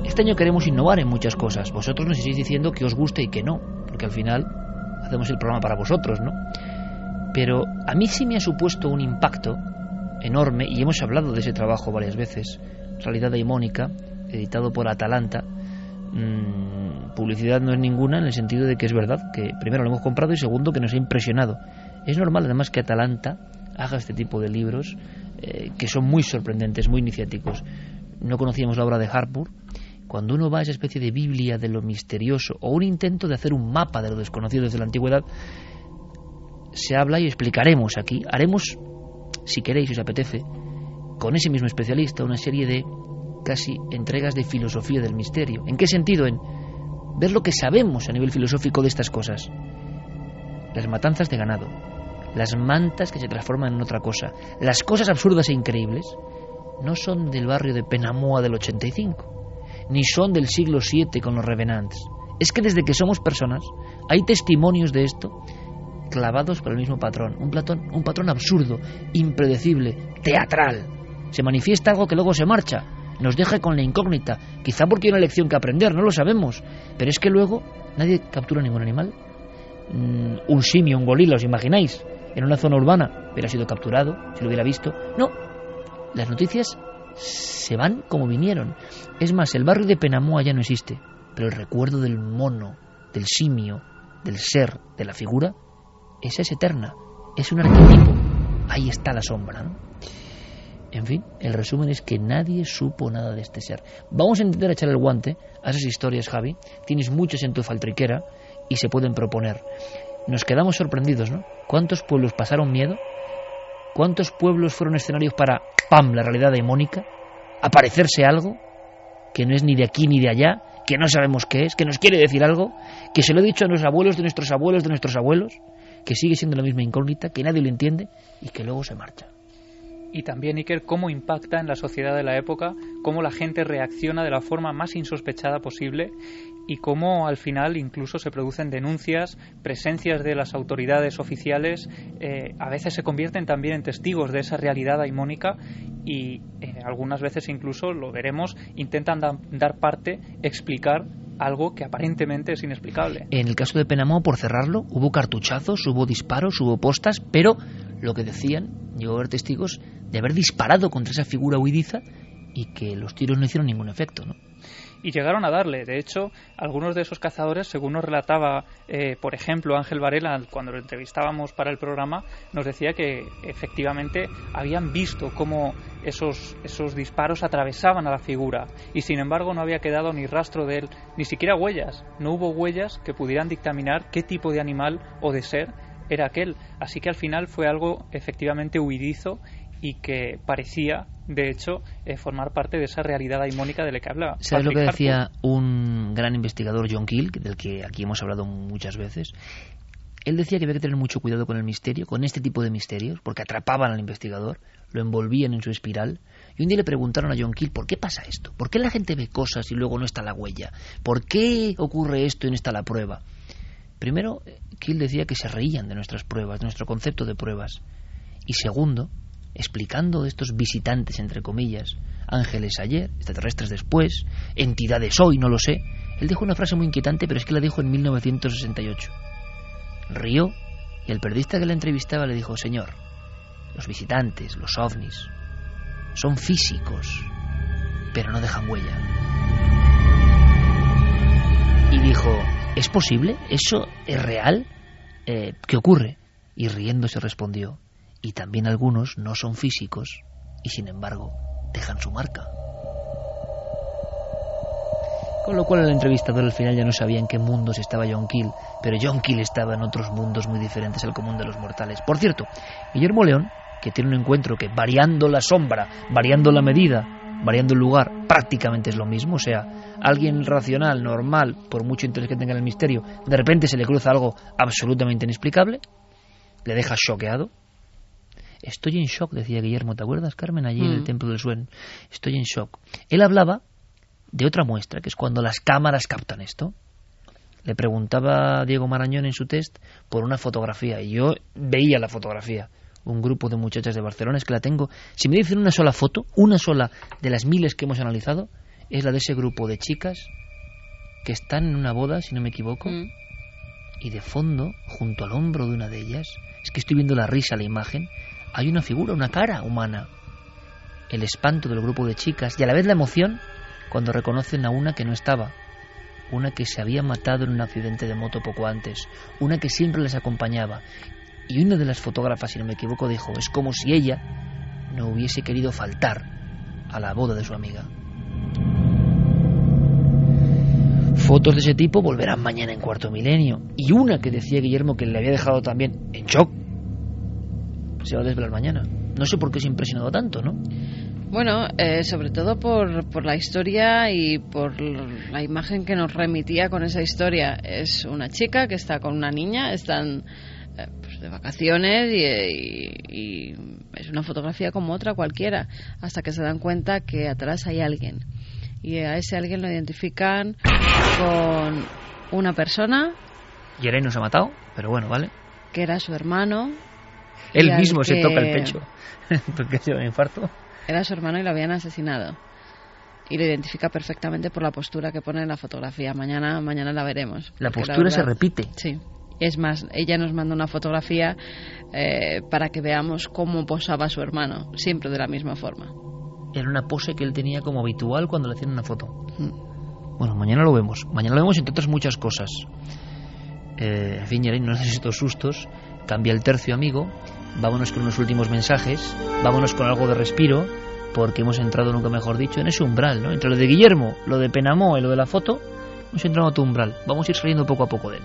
este año queremos innovar en muchas cosas. Vosotros nos estáis diciendo que os guste y que no, porque al final hacemos el programa para vosotros, ¿no? Pero a mí sí me ha supuesto un impacto enorme, y hemos hablado de ese trabajo varias veces, Realidad Daimónica, editado por Atalanta. Mm, publicidad no es ninguna en el sentido de que es verdad, que primero lo hemos comprado y segundo que nos ha impresionado. Es normal además que Atalanta haga este tipo de libros eh, que son muy sorprendentes, muy iniciáticos. No conocíamos la obra de Harpur, cuando uno va a esa especie de Biblia de lo misterioso o un intento de hacer un mapa de lo desconocido desde la antigüedad, se habla y explicaremos aquí, haremos, si queréis, si os apetece, con ese mismo especialista una serie de casi entregas de filosofía del misterio. ¿En qué sentido? En ver lo que sabemos a nivel filosófico de estas cosas. Las matanzas de ganado, las mantas que se transforman en otra cosa, las cosas absurdas e increíbles, no son del barrio de Penamoa del 85 ni son del siglo VII con los revenants. Es que desde que somos personas hay testimonios de esto clavados por el mismo patrón, un, un patrón absurdo, impredecible, teatral. Se manifiesta algo que luego se marcha, nos deja con la incógnita, quizá porque hay una lección que aprender, no lo sabemos, pero es que luego nadie captura ningún animal. Mm, un simio, un gorila, ¿os imagináis? En una zona urbana, hubiera sido capturado, si lo hubiera visto. No, las noticias se van como vinieron. Es más, el barrio de Penamoa ya no existe, pero el recuerdo del mono, del simio, del ser, de la figura, esa es eterna, es un arquetipo. Ahí está la sombra, ¿no? En fin, el resumen es que nadie supo nada de este ser. Vamos a intentar echar el guante a esas historias, Javi. Tienes muchas en tu faltriquera y se pueden proponer. Nos quedamos sorprendidos, ¿no? ¿Cuántos pueblos pasaron miedo? ¿Cuántos pueblos fueron escenarios para ¡pam! la realidad demónica, aparecerse algo que no es ni de aquí ni de allá, que no sabemos qué es, que nos quiere decir algo, que se lo he dicho a nuestros abuelos de nuestros abuelos de nuestros abuelos, que sigue siendo la misma incógnita, que nadie lo entiende y que luego se marcha y también Iker cómo impacta en la sociedad de la época, cómo la gente reacciona de la forma más insospechada posible y cómo al final incluso se producen denuncias, presencias de las autoridades oficiales, eh, a veces se convierten también en testigos de esa realidad daimónica y eh, algunas veces incluso, lo veremos, intentan dar parte, explicar algo que aparentemente es inexplicable. En el caso de Penamó, por cerrarlo, hubo cartuchazos, hubo disparos, hubo postas, pero lo que decían, llegó a testigos de haber disparado contra esa figura huidiza y que los tiros no hicieron ningún efecto, ¿no? y llegaron a darle. De hecho, algunos de esos cazadores, según nos relataba, eh, por ejemplo, Ángel Varela, cuando lo entrevistábamos para el programa, nos decía que efectivamente habían visto cómo esos, esos disparos atravesaban a la figura y sin embargo no había quedado ni rastro de él, ni siquiera huellas. No hubo huellas que pudieran dictaminar qué tipo de animal o de ser era aquel. Así que al final fue algo efectivamente huidizo y que parecía, de hecho, eh, formar parte de esa realidad daimónica de la que habla. ¿Sabes lo que decía un gran investigador, John Kill, del que aquí hemos hablado muchas veces? Él decía que había que tener mucho cuidado con el misterio, con este tipo de misterios, porque atrapaban al investigador, lo envolvían en su espiral. Y un día le preguntaron a John Kill, ¿por qué pasa esto? ¿Por qué la gente ve cosas y luego no está la huella? ¿Por qué ocurre esto y no está la prueba? Primero, Kill decía que se reían de nuestras pruebas, de nuestro concepto de pruebas. Y segundo, explicando estos visitantes, entre comillas, ángeles ayer, extraterrestres después, entidades hoy, no lo sé, él dijo una frase muy inquietante, pero es que la dijo en 1968. Rió y el periodista que la entrevistaba le dijo, Señor, los visitantes, los ovnis, son físicos, pero no dejan huella. Y dijo, ¿es posible? ¿Eso es real? Eh, ¿Qué ocurre? Y riéndose respondió, y también algunos no son físicos y sin embargo dejan su marca. Con lo cual el entrevistador al final ya no sabía en qué mundos estaba John Keel, pero John Keel estaba en otros mundos muy diferentes al común de los mortales. Por cierto, Guillermo León, que tiene un encuentro que variando la sombra, variando la medida, variando el lugar, prácticamente es lo mismo. O sea, alguien racional, normal, por mucho interés que tenga en el misterio, de repente se le cruza algo absolutamente inexplicable, le deja choqueado. Estoy en shock, decía Guillermo, ¿te acuerdas, Carmen, allí en el Mm. Templo del Suen? Estoy en shock. Él hablaba de otra muestra, que es cuando las cámaras captan esto. Le preguntaba a Diego Marañón en su test por una fotografía y yo veía la fotografía. Un grupo de muchachas de Barcelona, es que la tengo. Si me dicen una sola foto, una sola de las miles que hemos analizado, es la de ese grupo de chicas que están en una boda, si no me equivoco, Mm. y de fondo, junto al hombro de una de ellas, es que estoy viendo la risa, la imagen, hay una figura, una cara humana. El espanto del grupo de chicas y a la vez la emoción cuando reconocen a una que no estaba, una que se había matado en un accidente de moto poco antes, una que siempre les acompañaba. Y una de las fotógrafas, si no me equivoco, dijo, es como si ella no hubiese querido faltar a la boda de su amiga. Fotos de ese tipo volverán mañana en cuarto milenio. Y una que decía Guillermo que le había dejado también en shock. Se va a desvelar mañana. No sé por qué se ha impresionado tanto, ¿no? Bueno, eh, sobre todo por, por la historia y por la imagen que nos remitía con esa historia. Es una chica que está con una niña, están pues, de vacaciones y, y- y es una fotografía como otra cualquiera, hasta que se dan cuenta que atrás hay alguien. Y a ese alguien lo identifican con una persona Yeray nos ha matado, pero bueno, vale. que era su hermano. Él mismo se toca el pecho. porque se un infarto. Era su hermano y lo habían asesinado. Y lo identifica perfectamente por la postura que pone en la fotografía. Mañana, mañana la veremos. La postura se verdad- repite. Sí. Es más, ella nos manda una fotografía eh, para que veamos cómo posaba su hermano, siempre de la misma forma. Era una pose que él tenía como habitual cuando le hacían una foto. Mm. Bueno, mañana lo vemos. Mañana lo vemos entre otras muchas cosas. Eh, en fin, no necesito sustos. Cambia el tercio, amigo. Vámonos con unos últimos mensajes. Vámonos con algo de respiro. Porque hemos entrado, nunca mejor dicho, en ese umbral, ¿no? Entre lo de Guillermo, lo de Penamó y lo de la foto, hemos entrado a tu umbral. Vamos a ir saliendo poco a poco de él.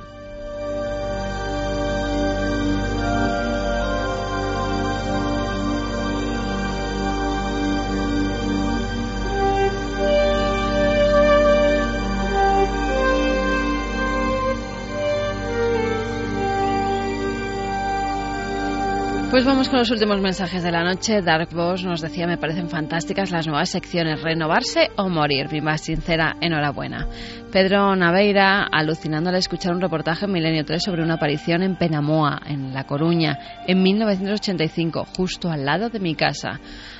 Pues vamos con los últimos mensajes de la noche. Dark Boss nos decía, me parecen fantásticas las nuevas secciones, renovarse o morir. Mi más sincera enhorabuena. Pedro Naveira, alucinando al escuchar un reportaje en Milenio 3 sobre una aparición en Penamoa, en La Coruña, en 1985, justo al lado de mi casa.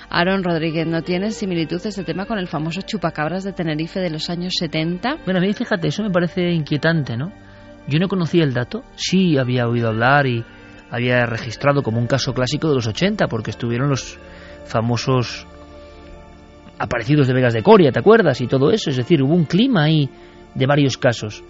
Aaron Rodríguez, ¿no tiene similitud este tema con el famoso chupacabras de Tenerife de los años 70? Bueno, a mí fíjate, eso me parece inquietante, ¿no? Yo no conocía el dato, sí había oído hablar y había registrado como un caso clásico de los 80, porque estuvieron los famosos aparecidos de Vegas de Coria, ¿te acuerdas? Y todo eso, es decir, hubo un clima ahí de varios casos.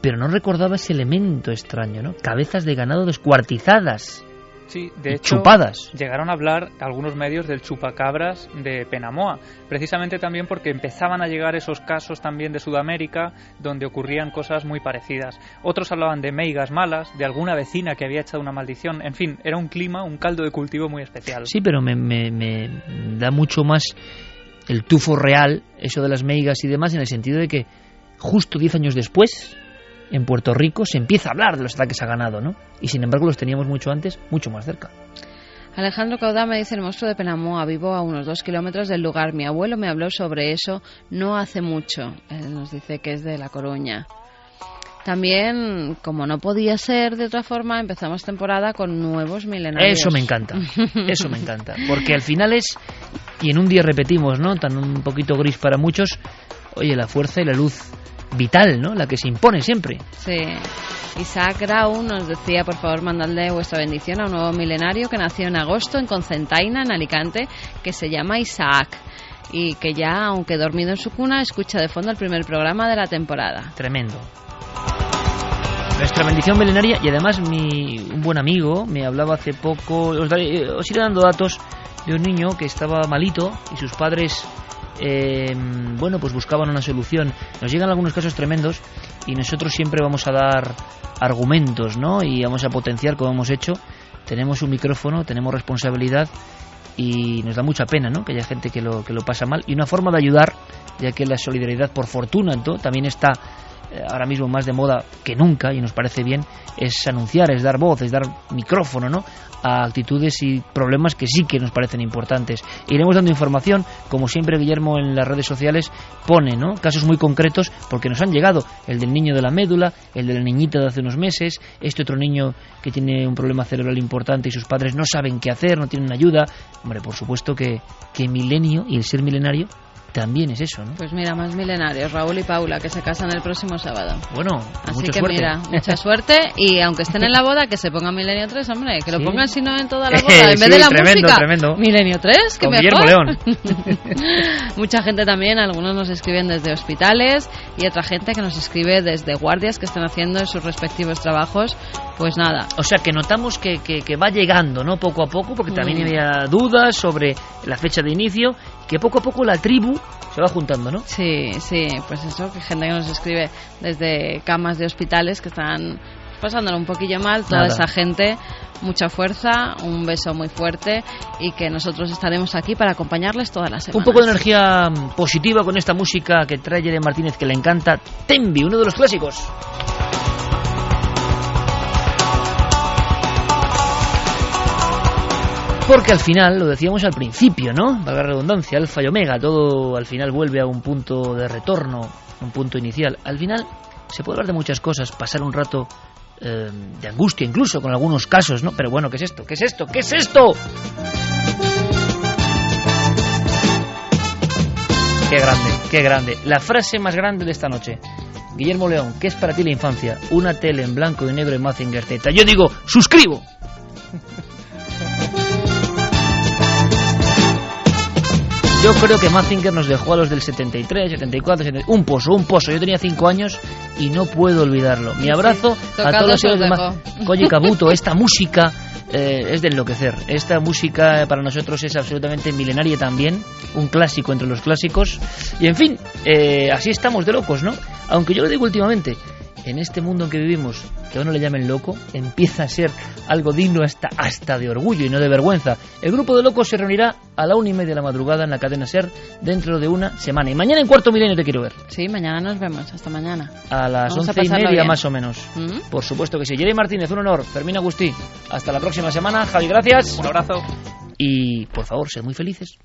Pero no recordaba ese elemento extraño, ¿no? Cabezas de ganado descuartizadas. Sí, de hecho, chupadas. llegaron a hablar algunos medios del chupacabras de Penamoa, precisamente también porque empezaban a llegar esos casos también de Sudamérica donde ocurrían cosas muy parecidas. Otros hablaban de meigas malas, de alguna vecina que había echado una maldición, en fin, era un clima, un caldo de cultivo muy especial. Sí, pero me, me- me da mucho más el tufo real, eso de las meigas y demás, en el sentido de que justo 10 años después, en Puerto Rico, se empieza a hablar de los ataques a ganado, ¿no? Y sin embargo los teníamos mucho antes, mucho más cerca. Alejandro Caudá me dice el monstruo de Penamoa, vivo a unos dos kilómetros del lugar. Mi abuelo me habló sobre eso no hace mucho. Él nos dice que es de La Coruña. También, como no podía ser de otra forma, empezamos temporada con nuevos milenarios. Eso me encanta, eso me encanta. Porque al final es, y en un día repetimos, ¿no? Tan un poquito gris para muchos, oye, la fuerza y la luz vital, ¿no? La que se impone siempre. Sí. Isaac Grau nos decía, por favor, mandadle vuestra bendición a un nuevo milenario que nació en agosto en Concentaina, en Alicante, que se llama Isaac. Y que ya, aunque dormido en su cuna, escucha de fondo el primer programa de la temporada. Tremendo. Nuestra bendición milenaria y además mi, un buen amigo me hablaba hace poco, os, daré- eh, os iré dando datos de un niño que estaba malito y sus padres eh, bueno, pues buscaban una solución. Nos llegan algunos casos tremendos y nosotros siempre vamos a dar argumentos, ¿no? Y vamos a potenciar como hemos hecho. Tenemos un micrófono, tenemos responsabilidad y nos da mucha pena, ¿no? Que haya gente que lo, que lo pasa mal. Y una forma de ayudar, ya que la solidaridad, por fortuna, ¿no? también está ahora mismo más de moda que nunca y nos parece bien es anunciar, es dar voz, es dar micrófono ¿no? a actitudes y problemas que sí que nos parecen importantes. Iremos dando información, como siempre Guillermo en las redes sociales pone ¿no? casos muy concretos porque nos han llegado, el del niño de la médula, el de la niñita de hace unos meses, este otro niño que tiene un problema cerebral importante y sus padres no saben qué hacer, no tienen ayuda. Hombre, por supuesto que, que milenio y el ser milenario también es eso, ¿no? Pues mira, más milenarios, Raúl y Paula, que se casan el próximo sábado. Bueno, Así mucha que suerte. mira, mucha suerte y aunque estén en la boda, que se ponga Milenio 3, hombre, que lo Sí. pongan si no en toda la boda, en Sí, vez de la tremendo, música. tremendo. Milenio 3, que mejor. León. Mucha gente también, algunos nos escriben desde hospitales y otra gente que nos escribe desde guardias que están haciendo en sus respectivos trabajos. Pues nada, O sea, que notamos que, que, que va llegando, ¿no? Poco a poco, porque también Mm. había dudas sobre la fecha de inicio, que poco a poco la tribu se va juntando, ¿no? Sí, sí, pues eso, que gente que nos escribe desde camas de hospitales que están pasándolo un poquillo mal, toda Nada. esa gente, mucha fuerza, un beso muy fuerte y que nosotros estaremos aquí para acompañarles todas las semanas. Un poco de energía positiva con esta música que trae Jeremy Martínez, que le encanta, Tembi, uno de los clásicos. Porque al final, lo decíamos al principio, ¿no? Valga la redundancia, alfa y omega, todo al final vuelve a un punto de retorno, un punto inicial. Al final se puede hablar de muchas cosas, pasar un rato eh, de angustia incluso con algunos casos, ¿no? Pero bueno, ¿qué es esto? ¿Qué es esto? ¿Qué es esto? Qué grande, qué grande. La frase más grande de esta noche. Guillermo León, ¿qué es para ti la infancia? Una tele en blanco y negro en Mazinger Z. Yo digo, suscribo. Yo creo que Mazinger nos dejó a los del 73, 74, 70, un pozo, un pozo. Yo tenía 5 años y no puedo olvidarlo. Mi abrazo a todos los os de dejo. Ma- Koji Kabuto, esta música eh, es de enloquecer. Esta música eh, para nosotros es absolutamente milenaria también, un clásico entre los clásicos. Y en fin, eh, así estamos de locos, ¿no? Aunque yo lo digo últimamente, en este mundo en que vivimos, que a uno le llamen loco, empieza a ser algo digno hasta, hasta de orgullo y no de vergüenza. El grupo de locos se reunirá a la una y media de la madrugada en la cadena SER dentro de una semana. Y mañana en cuarto milenio te quiero ver. Sí, mañana nos vemos. Hasta mañana. A las Vamos a once y media bien. más o menos. ¿Mm? Por supuesto que sí. Jerry Martínez, un honor. Fermín Agustí. Hasta la próxima semana. Javi, gracias. Un abrazo. Y por favor, sed muy felices.